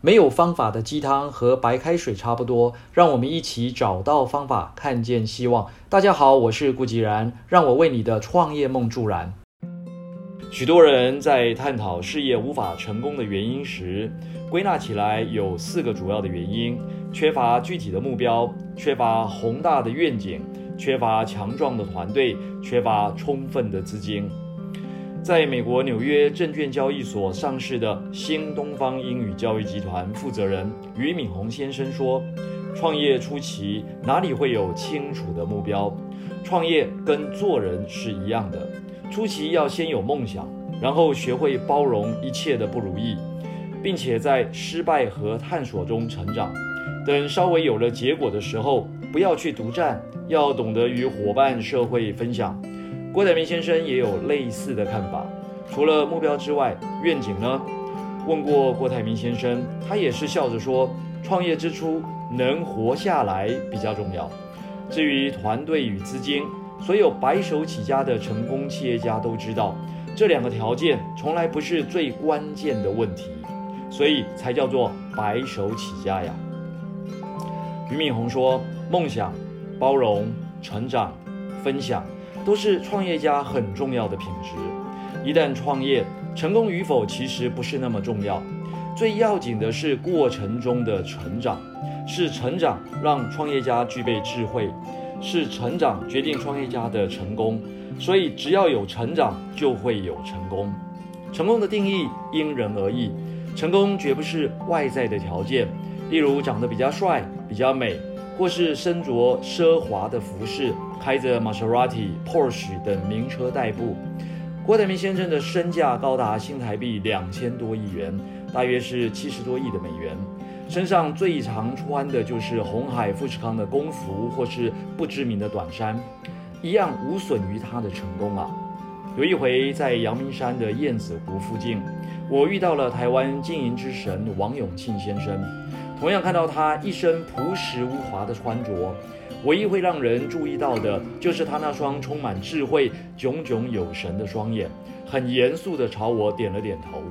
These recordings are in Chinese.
没有方法的鸡汤和白开水差不多，让我们一起找到方法，看见希望。大家好，我是顾吉然，让我为你的创业梦助燃。许多人在探讨事业无法成功的原因时，归纳起来有四个主要的原因：缺乏具体的目标，缺乏宏大的愿景，缺乏强壮的团队，缺乏充分的资金。在美国纽约证券交易所上市的新东方英语教育集团负责人俞敏洪先生说：“创业初期哪里会有清楚的目标？创业跟做人是一样的，初期要先有梦想，然后学会包容一切的不如意，并且在失败和探索中成长。等稍微有了结果的时候，不要去独占，要懂得与伙伴、社会分享。”郭台铭先生也有类似的看法。除了目标之外，愿景呢？问过郭台铭先生，他也是笑着说：“创业之初能活下来比较重要。至于团队与资金，所有白手起家的成功企业家都知道，这两个条件从来不是最关键的问题，所以才叫做白手起家呀。”俞敏洪说：“梦想、包容、成长、分享。”都是创业家很重要的品质。一旦创业成功与否，其实不是那么重要，最要紧的是过程中的成长。是成长让创业家具备智慧，是成长决定创业家的成功。所以，只要有成长，就会有成功。成功的定义因人而异，成功绝不是外在的条件，例如长得比较帅、比较美。或是身着奢华的服饰，开着玛莎拉蒂、Porsche 等名车代步。郭台铭先生的身价高达新台币两千多亿元，大约是七十多亿的美元。身上最常穿的就是红海富士康的工服，或是不知名的短衫，一样无损于他的成功啊。有一回在阳明山的燕子湖附近，我遇到了台湾经营之神王永庆先生。同样看到他一身朴实无华的穿着，唯一会让人注意到的，就是他那双充满智慧、炯炯有神的双眼，很严肃地朝我点了点头。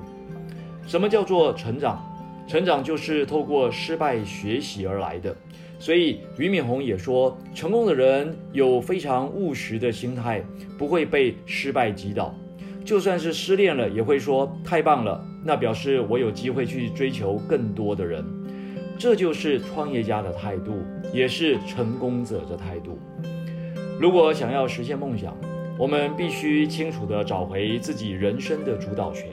什么叫做成长？成长就是透过失败学习而来的。所以俞敏洪也说，成功的人有非常务实的心态，不会被失败击倒。就算是失恋了，也会说太棒了，那表示我有机会去追求更多的人。这就是创业家的态度，也是成功者的态度。如果想要实现梦想，我们必须清楚地找回自己人生的主导权，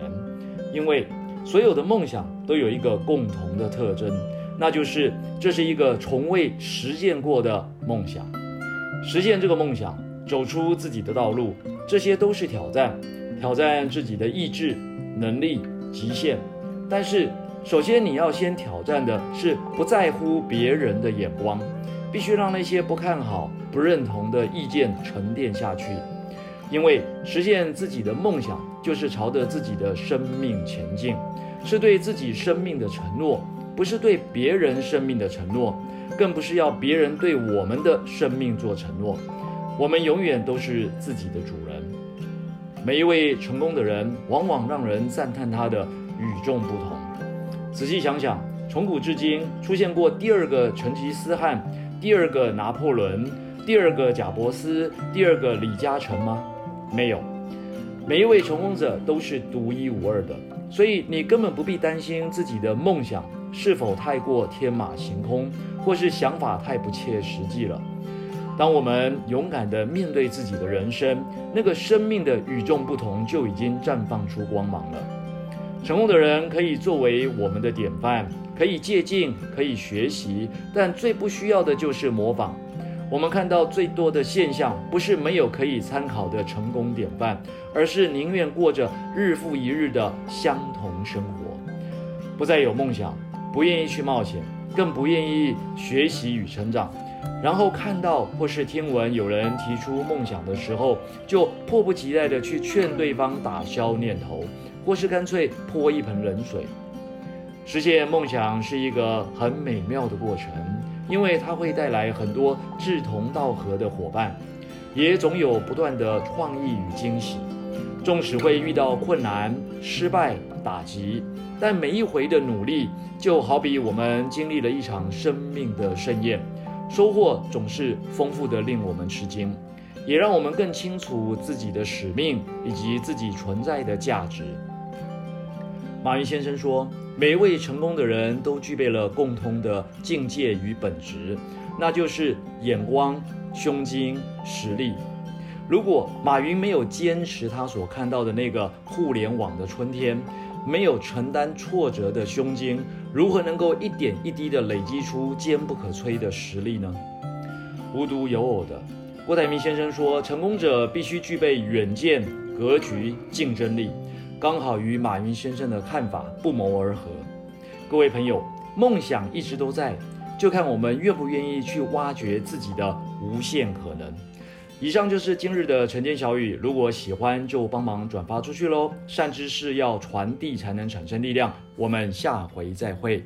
因为所有的梦想都有一个共同的特征，那就是这是一个从未实践过的梦想。实现这个梦想，走出自己的道路，这些都是挑战，挑战自己的意志、能力、极限。但是。首先，你要先挑战的是不在乎别人的眼光，必须让那些不看好、不认同的意见沉淀下去。因为实现自己的梦想，就是朝着自己的生命前进，是对自己生命的承诺，不是对别人生命的承诺，更不是要别人对我们的生命做承诺。我们永远都是自己的主人。每一位成功的人，往往让人赞叹他的与众不同。仔细想想，从古至今出现过第二个成吉思汗、第二个拿破仑、第二个贾伯斯、第二个李嘉诚吗？没有。每一位成功者都是独一无二的，所以你根本不必担心自己的梦想是否太过天马行空，或是想法太不切实际了。当我们勇敢地面对自己的人生，那个生命的与众不同就已经绽放出光芒了。成功的人可以作为我们的典范，可以借鉴，可以学习，但最不需要的就是模仿。我们看到最多的现象，不是没有可以参考的成功典范，而是宁愿过着日复一日的相同生活，不再有梦想，不愿意去冒险，更不愿意学习与成长。然后看到或是听闻有人提出梦想的时候，就迫不及待地去劝对方打消念头。或是干脆泼一盆冷水。实现梦想是一个很美妙的过程，因为它会带来很多志同道合的伙伴，也总有不断的创意与惊喜。纵使会遇到困难、失败、打击，但每一回的努力，就好比我们经历了一场生命的盛宴，收获总是丰富的，令我们吃惊，也让我们更清楚自己的使命以及自己存在的价值。马云先生说，每一位成功的人都具备了共通的境界与本质，那就是眼光、胸襟、实力。如果马云没有坚持他所看到的那个互联网的春天，没有承担挫折的胸襟，如何能够一点一滴地累积出坚不可摧的实力呢？无独有偶的，郭台铭先生说，成功者必须具备远见、格局、竞争力，刚好与马云先生的看法不谋而合。各位朋友，梦想一直都在，就看我们愿不愿意去挖掘自己的无限可能。以上就是今日的晨间小语，如果喜欢就帮忙转发出去喽。善知识要传递才能产生力量，我们下回再会。